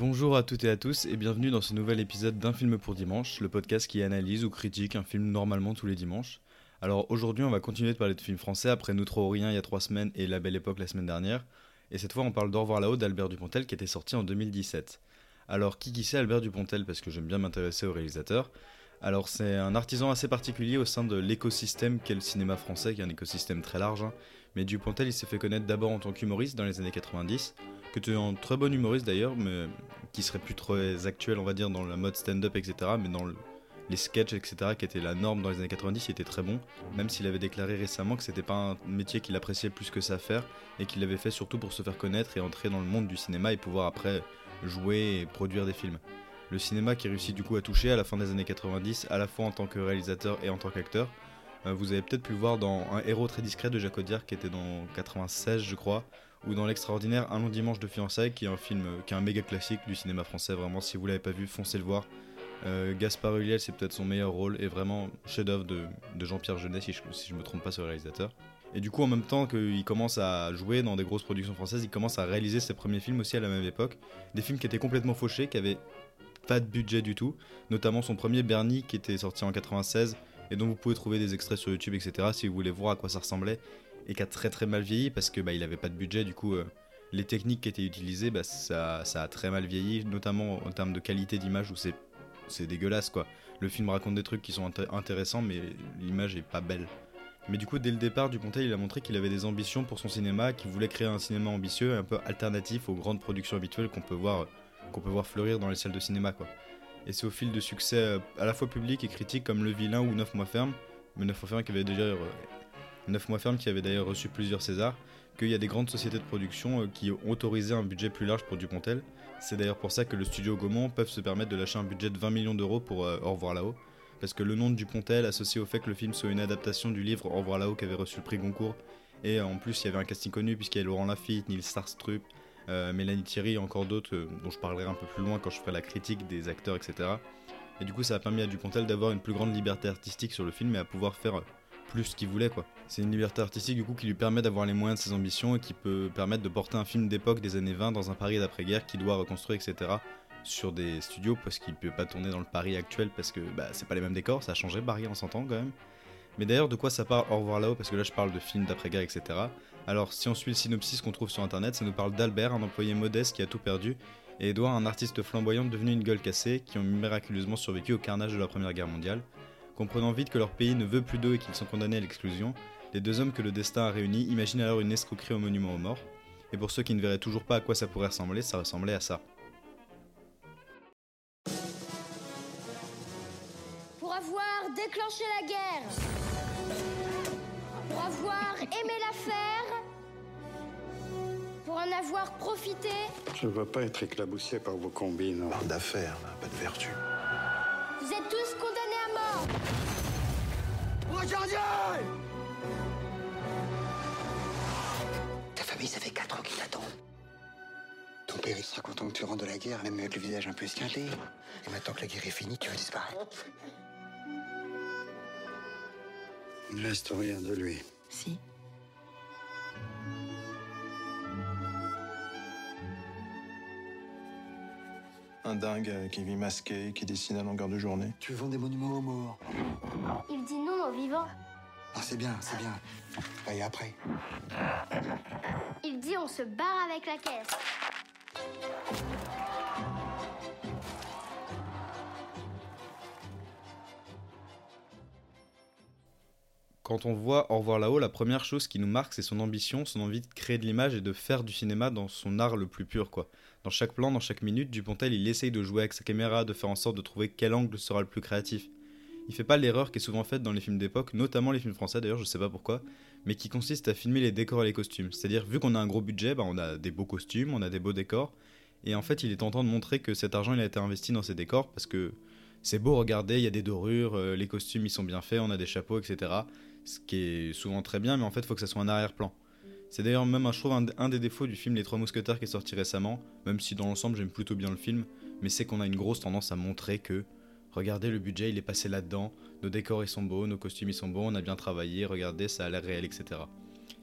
Bonjour à toutes et à tous et bienvenue dans ce nouvel épisode d'un film pour dimanche, le podcast qui analyse ou critique un film normalement tous les dimanches. Alors aujourd'hui on va continuer de parler de films français après Nous trop rien il y a trois semaines et La Belle Époque la semaine dernière. Et cette fois on parle d'Au revoir là-haut d'Albert Dupontel qui était sorti en 2017. Alors qui qui c'est Albert Dupontel? Parce que j'aime bien m'intéresser au réalisateur. Alors c'est un artisan assez particulier au sein de l'écosystème qu'est le cinéma français, qui est un écosystème très large. hein. Mais Dupontel il s'est fait connaître d'abord en tant qu'humoriste dans les années 90, que tu es un très bon humoriste d'ailleurs, mais qui serait plus très actuel on va dire dans la mode stand-up etc. Mais dans le- les sketchs etc. qui étaient la norme dans les années 90 il était très bon, même s'il avait déclaré récemment que c'était pas un métier qu'il appréciait plus que ça faire et qu'il l'avait fait surtout pour se faire connaître et entrer dans le monde du cinéma et pouvoir après jouer et produire des films. Le cinéma qui réussit du coup à toucher à la fin des années 90, à la fois en tant que réalisateur et en tant qu'acteur. Euh, vous avez peut-être pu le voir dans Un héros très discret de Jacques Audiard qui était dans 96 je crois, ou dans L'extraordinaire Un long dimanche de fiançailles qui est un film euh, qui est un méga classique du cinéma français vraiment si vous l'avez pas vu foncez le voir. Euh, Gaspard Ulliel c'est peut-être son meilleur rôle et vraiment chef-d'œuvre de, Jean-Pierre Jeunet si je, si je me trompe pas le réalisateur. Et du coup en même temps qu'il commence à jouer dans des grosses productions françaises, il commence à réaliser ses premiers films aussi à la même époque, des films qui étaient complètement fauchés, qui avaient pas de budget du tout, notamment son premier Bernie qui était sorti en 96 et dont vous pouvez trouver des extraits sur YouTube etc si vous voulez voir à quoi ça ressemblait et qui a très très mal vieilli parce que bah, il avait pas de budget. Du coup euh, les techniques qui étaient utilisées bah, ça, ça a très mal vieilli notamment en termes de qualité d'image où c'est c'est dégueulasse quoi. Le film raconte des trucs qui sont inté- intéressants mais l'image est pas belle. Mais du coup dès le départ Dupontel il a montré qu'il avait des ambitions pour son cinéma qu'il voulait créer un cinéma ambitieux un peu alternatif aux grandes productions habituelles qu'on peut voir qu'on peut voir fleurir dans les salles de cinéma quoi. Et c'est au fil de succès euh, à la fois public et critique comme Le Vilain ou 9 mois ferme, mais 9 mois ferme qui avait déjà euh, 9 mois ferme qui avait d'ailleurs reçu plusieurs Césars, qu'il y a des grandes sociétés de production euh, qui ont autorisé un budget plus large pour Dupontel. C'est d'ailleurs pour ça que le studio Gaumont peuvent se permettre de lâcher un budget de 20 millions d'euros pour euh, Au revoir là-haut, parce que le nom de Dupontel associé au fait que le film soit une adaptation du livre Au revoir là-haut qui avait reçu le prix Goncourt, et euh, en plus il y avait un casting connu puisqu'il y a Laurent Lafitte, Neil Starstrup, euh, Mélanie Thierry et encore d'autres dont je parlerai un peu plus loin quand je ferai la critique des acteurs, etc. Et du coup, ça a permis à Dupontel d'avoir une plus grande liberté artistique sur le film et à pouvoir faire plus ce qu'il voulait, quoi. C'est une liberté artistique du coup qui lui permet d'avoir les moyens de ses ambitions et qui peut permettre de porter un film d'époque des années 20 dans un Paris d'après-guerre qu'il doit reconstruire, etc. sur des studios parce qu'il peut pas tourner dans le Paris actuel parce que bah, c'est pas les mêmes décors, ça a changé Paris en 100 ans quand même. Mais d'ailleurs, de quoi ça parle Au revoir là-haut Parce que là, je parle de films d'après-guerre, etc. Alors, si on suit le synopsis qu'on trouve sur internet, ça nous parle d'Albert, un employé modeste qui a tout perdu, et Edouard, un artiste flamboyant devenu une gueule cassée, qui ont miraculeusement survécu au carnage de la Première Guerre mondiale. Comprenant vite que leur pays ne veut plus d'eux et qu'ils sont condamnés à l'exclusion, les deux hommes que le destin a réunis imaginent alors une escroquerie au monument aux morts. Et pour ceux qui ne verraient toujours pas à quoi ça pourrait ressembler, ça ressemblait à ça. Pour avoir déclenché la guerre. Pour avoir aimé la faire. Pour en avoir profité. Je ne veux pas être éclaboussé par vos combines. D'affaires, là, pas de vertu. Sera content que tu rentres de la guerre, même avec le visage un peu esquinté. Et maintenant que la guerre est finie, tu veux disparaître. Il ne reste rien de lui. Si. Un dingue qui vit masqué, qui dessine à longueur de journée. Tu vends des monuments aux morts. Il dit non aux vivants. Ah, c'est bien, c'est bien. Et après? Il dit on se barre avec la caisse. Quand on voit Au revoir là-haut, la première chose qui nous marque, c'est son ambition, son envie de créer de l'image et de faire du cinéma dans son art le plus pur, quoi. Dans chaque plan, dans chaque minute, Dupontel, il essaye de jouer avec sa caméra, de faire en sorte de trouver quel angle sera le plus créatif. Il fait pas l'erreur qui est souvent faite dans les films d'époque, notamment les films français d'ailleurs, je sais pas pourquoi, mais qui consiste à filmer les décors et les costumes. C'est-à-dire, vu qu'on a un gros budget, bah, on a des beaux costumes, on a des beaux décors, et en fait, il est tentant de montrer que cet argent il a été investi dans ces décors parce que c'est beau, regardez, il y a des dorures, euh, les costumes ils sont bien faits, on a des chapeaux, etc. Ce qui est souvent très bien, mais en fait, il faut que ça soit un arrière-plan. C'est d'ailleurs même, je trouve, un, un, des défauts du film Les Trois Mousquetaires qui est sorti récemment, même si dans l'ensemble j'aime plutôt bien le film, mais c'est qu'on a une grosse tendance à montrer que, regardez, le budget il est passé là-dedans, nos décors ils sont beaux, nos costumes ils sont beaux, on a bien travaillé, regardez, ça a l'air réel, etc.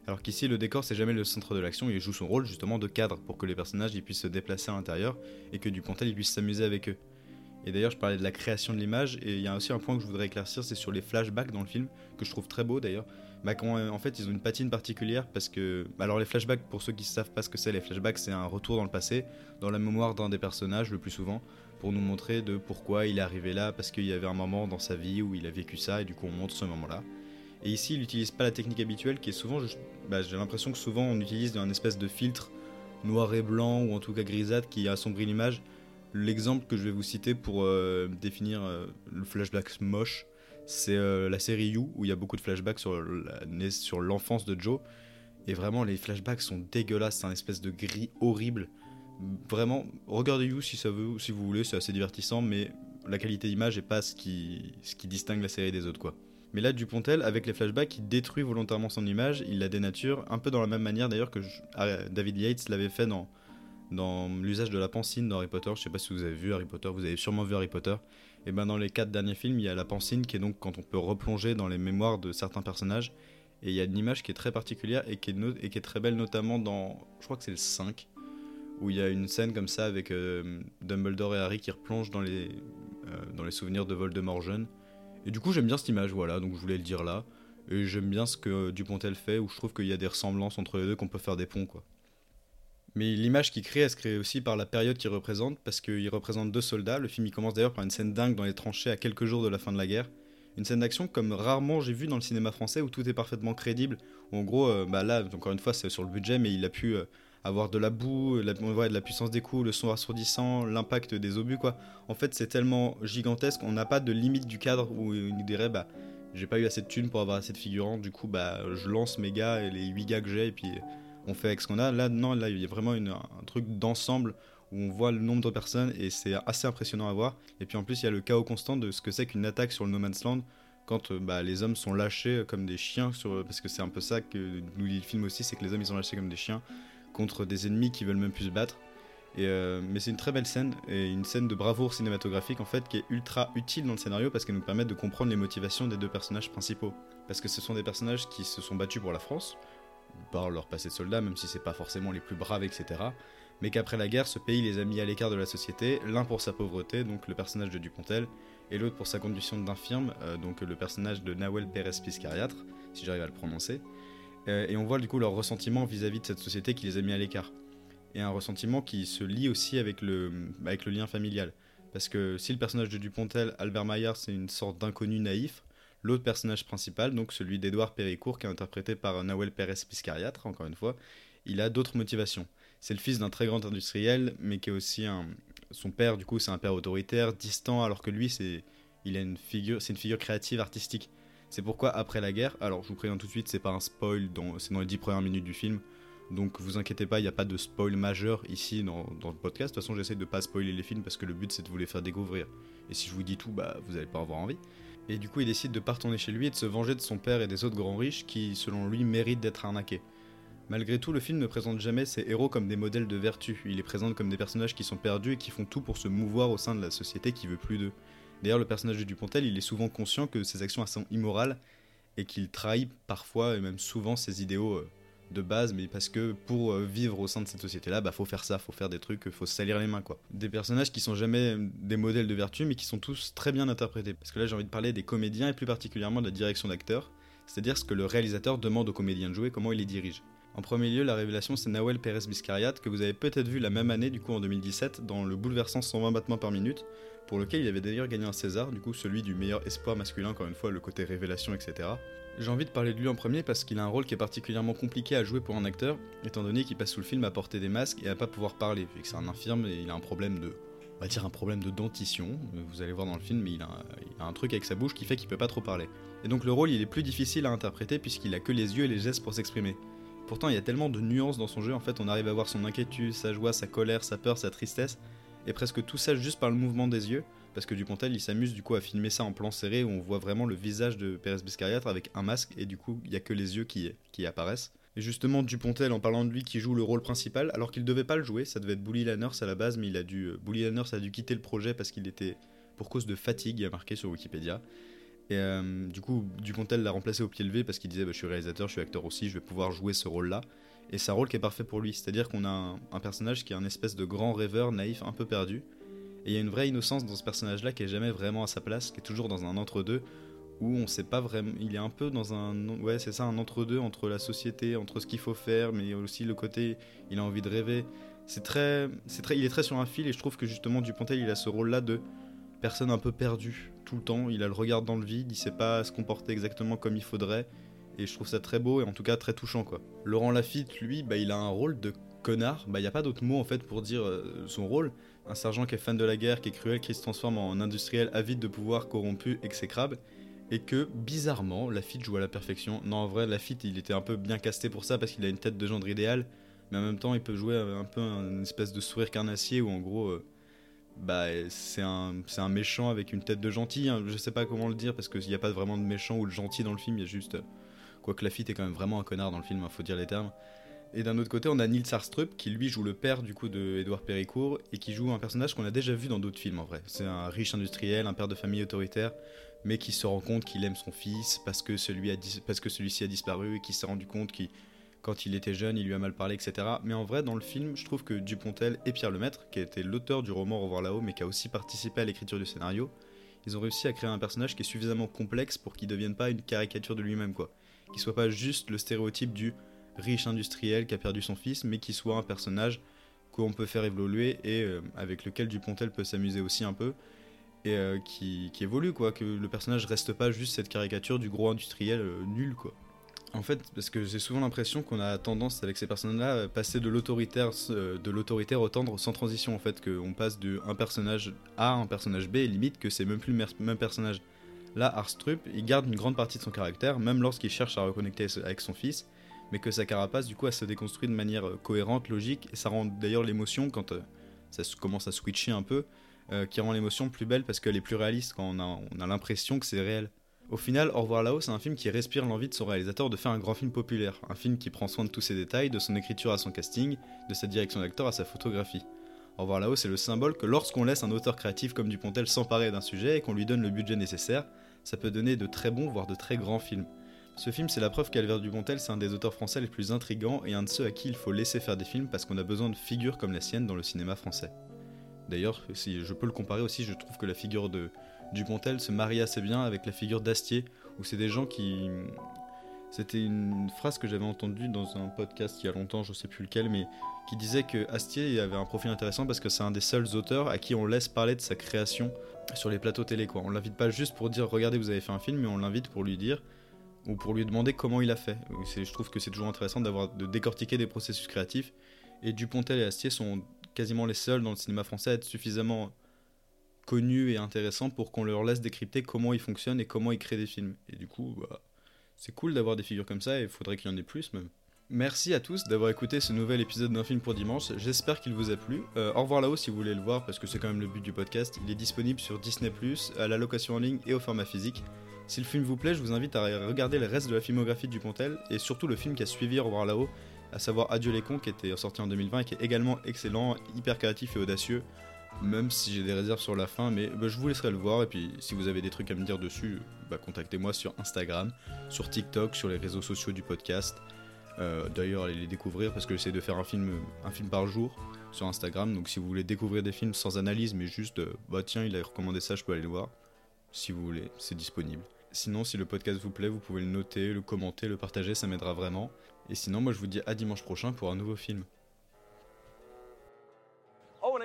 Alors qu'ici, le décor, c'est jamais le centre de l'action, il joue son rôle justement de cadre pour que les personnages ils puissent se déplacer à l'intérieur et que Dupontel il puisse s'amuser avec eux. Et d'ailleurs, je parlais de la création de l'image, et il y a aussi un point que je voudrais éclaircir, c'est sur les flashbacks dans le film, que je trouve très beau d'ailleurs. Bah, quand, en fait, ils ont une patine particulière parce que. Alors, les flashbacks, pour ceux qui ne savent pas ce que c'est, les flashbacks, c'est un retour dans le passé, dans la mémoire d'un des personnages le plus souvent, pour nous montrer de pourquoi il est arrivé là, parce qu'il y avait un moment dans sa vie où il a vécu ça, et du coup, on montre ce moment-là. Et ici, il n'utilise pas la technique habituelle qui est souvent. Bah, j'ai l'impression que souvent on utilise un espèce de filtre noir et blanc ou en tout cas grisâtre qui assombrit l'image. L'exemple que je vais vous citer pour euh, définir euh, le flashback moche, c'est euh, la série You où il y a beaucoup de flashbacks sur, l'enfance de Joe. Et vraiment, les flashbacks sont dégueulasses, c'est un espèce de gris horrible. Vraiment, regardez You si, vous voulez, c'est assez divertissant, mais la qualité d'image n'est pas ce qui, distingue la série des autres. Mais là, Dupontel, avec les flashbacks, il détruit volontairement son image, il la dénature, un peu dans la même manière d'ailleurs que ah, David Yates l'avait fait dans, l'usage de la pancine dans Harry Potter. Je sais pas si vous avez vu Harry Potter, vous avez sûrement vu Harry Potter. Et ben dans les quatre derniers films, il y a la pancine qui est donc quand on peut replonger dans les mémoires de certains personnages. Et il y a une image qui est très particulière et qui est, et qui est très belle, notamment dans, je crois que c'est le 5, où il y a une scène comme ça avec euh, Dumbledore et Harry qui replongent dans les, euh, dans les souvenirs de Voldemort jeune. Et du coup, j'aime bien cette image, voilà, donc je voulais le dire là. Et j'aime bien ce que Dupontel fait, où je trouve qu'il y a des ressemblances entre les deux, qu'on peut faire des ponts, quoi. Mais l'image qu'il crée, elle se crée aussi par la période qu'il représente, parce qu'il représente deux soldats. Le film il commence d'ailleurs par une scène dingue dans les tranchées à quelques jours de la fin de la guerre. Une scène d'action comme rarement j'ai vu dans le cinéma français, où tout est parfaitement crédible. en gros, euh, bah là, encore une fois, c'est sur le budget, mais il a pu avoir de la boue, de la puissance des coups, le son assourdissant, l'impact des obus quoi. En fait, c'est tellement gigantesque, on n'a pas de limite du cadre où il dirait bah j'ai pas eu assez de thunes pour avoir assez de figurants, du coup bah je lance mes gars et les 8 gars que j'ai et puis on fait avec ce qu'on a. Là non, là il y a vraiment un truc d'ensemble où on voit le nombre de personnes et c'est assez impressionnant à voir. Et puis en plus il y a le chaos constant de ce que c'est qu'une attaque sur le No Man's Land quand euh, bah, les hommes sont lâchés comme des chiens sur parce que c'est un peu ça que nous dit le film aussi, c'est que les hommes ils sont lâchés comme des chiens contre des ennemis qui veulent même plus se battre. Et euh, mais c'est une très belle scène et une scène de bravoure cinématographique en fait qui est ultra utile dans le scénario parce qu'elle nous permet de comprendre les motivations des deux personnages principaux. Parce que ce sont des personnages qui se sont battus pour la France, par leur passé de soldats, même si c'est pas forcément les plus braves, etc. Mais qu'après la guerre, ce pays les a mis à l'écart de la société, l'un pour sa pauvreté, donc le personnage de Dupontel, et l'autre pour sa condition d'infirme, euh, donc le personnage de Nawel Pérez Piscariatre, si j'arrive à le prononcer. Euh, et on voit du coup leur ressentiment vis-à-vis de cette société qui les a mis à l'écart. Et un ressentiment qui se lie aussi avec le, avec le lien familial. Parce que si le personnage de Dupontel, Albert Maillard, c'est une sorte d'inconnu naïf, l'autre personnage principal, donc celui d'Edouard Péricourt, qui est interprété par Nawel Pérez Piscariatre, encore une fois, il a d'autres motivations. C'est le fils d'un très grand industriel, mais qui est aussi un. Son père, du coup, c'est un père autoritaire, distant, alors que lui, c'est. Une c'est une figure créative, artistique. C'est pourquoi après la guerre, alors je vous préviens tout de suite, c'est pas un spoil, c'est dans les 10 premières minutes du film, donc vous inquiétez pas, il n'y a pas de spoil majeur ici dans, le podcast. De toute façon, j'essaie de pas spoiler les films parce que le but c'est de vous les faire découvrir. Et si je vous dis tout, bah vous allez pas avoir envie. Et du coup, il décide de pas retourner chez lui et de se venger de son père et des autres grands riches qui, selon lui, méritent d'être arnaqués. Malgré tout, le film ne présente jamais ses héros comme des modèles de vertu. Il les présente comme des personnages qui sont perdus et qui font tout pour se mouvoir au sein de la société qui veut plus d'eux. D'ailleurs, le personnage de Dupontel, il est souvent conscient que ses actions sont immorales et qu'il trahit parfois et même souvent ses idéaux euh, de base, mais parce que pour euh, vivre au sein de cette société-là, bah faut faire ça, faut faire des trucs, faut salir les mains. Des personnages qui sont jamais des modèles de vertu, mais qui sont tous très bien interprétés. Parce que là, j'ai envie de parler des comédiens et plus particulièrement de la direction d'acteurs, c'est-à-dire ce que le réalisateur demande aux comédiens de jouer, comment il les dirige. En premier lieu, la révélation, c'est Nawel Pérez Biscariat, que vous avez peut-être vu la même année, du coup en 2017, dans le bouleversant 120 battements par minute, pour lequel il avait d'ailleurs gagné un César, du coup celui du meilleur espoir masculin, encore une fois, le côté révélation, etc. J'ai envie de parler de lui en premier parce qu'il a un rôle qui est particulièrement compliqué à jouer pour un acteur, étant donné qu'il passe sous le film à porter des masques et à pas pouvoir parler, vu que c'est un infirme et il a un problème de on va dire un problème de dentition. Vous allez voir dans le film, mais il a, un truc avec sa bouche qui fait qu'il peut pas trop parler. Et donc le rôle, il est plus difficile à interpréter puisqu'il a que les yeux et les gestes pour s'exprimer. Pourtant, il y a tellement de nuances dans son jeu, en fait, on arrive à voir son inquiétude, sa joie, sa colère, sa peur, sa tristesse, et presque tout ça juste par le mouvement des yeux, parce que Dupontel, il s'amuse du coup à filmer ça en plan serré où on voit vraiment le visage de Pérez Biscariatre avec un masque, et du coup, il y a que les yeux qui, apparaissent. Et justement, Dupontel, en parlant de lui, qui joue le rôle principal, alors qu'il devait pas le jouer, ça devait être Bully Lanners à la base, mais il a dû, euh, Bully Lanners a dû quitter le projet parce qu'il était pour cause de fatigue, il y a marqué sur Wikipédia. Et euh, du coup, Dupontel l'a remplacé au pied levé parce qu'il disait bah, Je suis réalisateur, je suis acteur aussi, je vais pouvoir jouer ce rôle-là. Et c'est un rôle qui est parfait pour lui. C'est-à-dire qu'on a un, personnage qui est un espèce de grand rêveur, naïf, un peu perdu. Et il y a une vraie innocence dans ce personnage-là qui est jamais vraiment à sa place, qui est toujours dans un entre-deux, où on sait pas vraiment. Il est un peu dans un. Ouais, c'est ça, un entre-deux entre la société, entre ce qu'il faut faire, mais aussi le côté. Il a envie de rêver. C'est très, c'est très. Il est très sur un fil, et je trouve que justement, Dupontel, il a ce rôle-là de personne un peu perdue tout le temps. Il a le regard dans le vide, il sait pas se comporter exactement comme il faudrait. Et je trouve ça très beau et en tout cas très touchant quoi. Laurent Lafitte, lui, bah, il a un rôle de connard. Bah, il n'y a pas d'autre mot en fait pour dire euh, son rôle. Un sergent qui est fan de la guerre, qui est cruel, qui se transforme en industriel avide de pouvoir, corrompu, exécrable. Et que bizarrement, Lafitte joue à la perfection. Non, en vrai, Lafitte, il était un peu bien casté pour ça parce qu'il a une tête de gendre idéal. Mais en même temps, il peut jouer un peu une espèce de sourire carnassier où en gros. Euh, bah, c'est un, un, méchant avec une tête de gentil. Hein. Je sais pas comment le dire parce qu'il n'y a pas vraiment de méchant ou de gentil dans le film, il y a juste. Quoique Lafitte est quand même vraiment un connard dans le film, il hein, faut dire les termes. Et d'un autre côté, on a Nils Arstrup qui lui joue le père du coup de Édouard Péricourt et qui joue un personnage qu'on a déjà vu dans d'autres films en vrai. C'est un riche industriel, un père de famille autoritaire, mais qui se rend compte qu'il aime son fils parce que celui parce que celui-ci a disparu et qui s'est rendu compte qu'il quand il était jeune, il lui a mal parlé, etc. Mais en vrai, dans le film, je trouve que Dupontel et Pierre Lemaître, qui a été l'auteur du roman Revoir là-haut, mais qui a aussi participé à l'écriture du scénario, ils ont réussi à créer un personnage qui est suffisamment complexe pour qu'il ne devienne pas une caricature de lui-même, quoi. Qu'il soit pas juste le stéréotype du riche industriel qui a perdu son fils, mais qu'il soit un personnage qu'on peut faire évoluer et euh, avec lequel Dupontel peut s'amuser aussi un peu et euh, qui, qui, évolue quoi, que le personnage reste pas juste cette caricature du gros industriel euh, nul quoi. En fait, parce que j'ai souvent l'impression qu'on a tendance avec ces personnages-là à passer de l'autoritaire, de l'autoritaire au tendre sans transition. En fait, qu'on passe de un personnage A à un personnage B, et limite que c'est même plus le même personnage. Là, Arstrup, il garde une grande partie de son caractère, même lorsqu'il cherche à reconnecter avec son fils, mais que sa carapace, du coup, se déconstruit de manière cohérente, logique, et ça rend d'ailleurs l'émotion, quand euh, ça commence à switcher un peu, euh, qui rend l'émotion plus belle parce qu'elle est plus réaliste, quand on a, on a l'impression que c'est réel. Au final, Au revoir là-haut, c'est un film qui respire l'envie de son réalisateur de faire un grand film populaire, un film qui prend soin de tous ses détails, de son écriture à son casting, de sa direction d'acteur à sa photographie. Au revoir là-haut, c'est le symbole que lorsqu'on laisse un auteur créatif comme Dupontel s'emparer d'un sujet et qu'on lui donne le budget nécessaire, ça peut donner de très bons, voire de très grands films. Ce film, c'est la preuve qu'Albert Dupontel, c'est un des auteurs français les plus intrigants et un de ceux à qui il faut laisser faire des films parce qu'on a besoin de figures comme la sienne dans le cinéma français. D'ailleurs, si je peux le comparer aussi, je trouve que la figure de Dupontel se marie assez bien avec la figure d'Astier, où c'est des gens qui. C'était une phrase que j'avais entendue dans un podcast il y a longtemps, je sais plus lequel, mais qui disait que Astier avait un profil intéressant parce que c'est un des seuls auteurs à qui on laisse parler de sa création sur les plateaux télé. Quoi. On l'invite pas juste pour dire regardez, vous avez fait un film, mais on l'invite pour lui dire ou pour lui demander comment il a fait. Je trouve que c'est toujours intéressant d'avoir de décortiquer des processus créatifs. Et Dupontel et Astier sont quasiment les seuls dans le cinéma français à être suffisamment connus et intéressants pour qu'on leur laisse décrypter comment ils fonctionnent et comment ils créent des films. Et du coup, bah, c'est cool d'avoir des figures comme ça et faudrait qu'il y en ait plus même. Merci à tous d'avoir écouté ce nouvel épisode d'un film pour dimanche, j'espère qu'il vous a plu. Euh, au revoir là-haut si vous voulez le voir parce que c'est quand même le but du podcast. Il est disponible sur Disney ⁇ à la location en ligne et au format physique. Si le film vous plaît, je vous invite à regarder le reste de la filmographie du Pontel et surtout le film qui a suivi Au revoir là-haut, à savoir Adieu les cons qui était sorti en 2020 et qui est également excellent, hyper créatif et audacieux même si j'ai des réserves sur la fin, mais bah, je vous laisserai le voir. Et puis, si vous avez des trucs à me dire dessus, bah, contactez-moi sur Instagram, sur TikTok, sur les réseaux sociaux du podcast. Euh, d'ailleurs, allez les découvrir parce que j'essaie de faire un film, un film par jour sur Instagram. Donc, si vous voulez découvrir des films sans analyse, mais juste, euh, bah tiens, il a recommandé ça, je peux aller le voir. Si vous voulez, c'est disponible. Sinon, si le podcast vous plaît, vous pouvez le noter, le commenter, le partager, ça m'aidera vraiment. Et sinon, moi, je vous dis à dimanche prochain pour un nouveau film.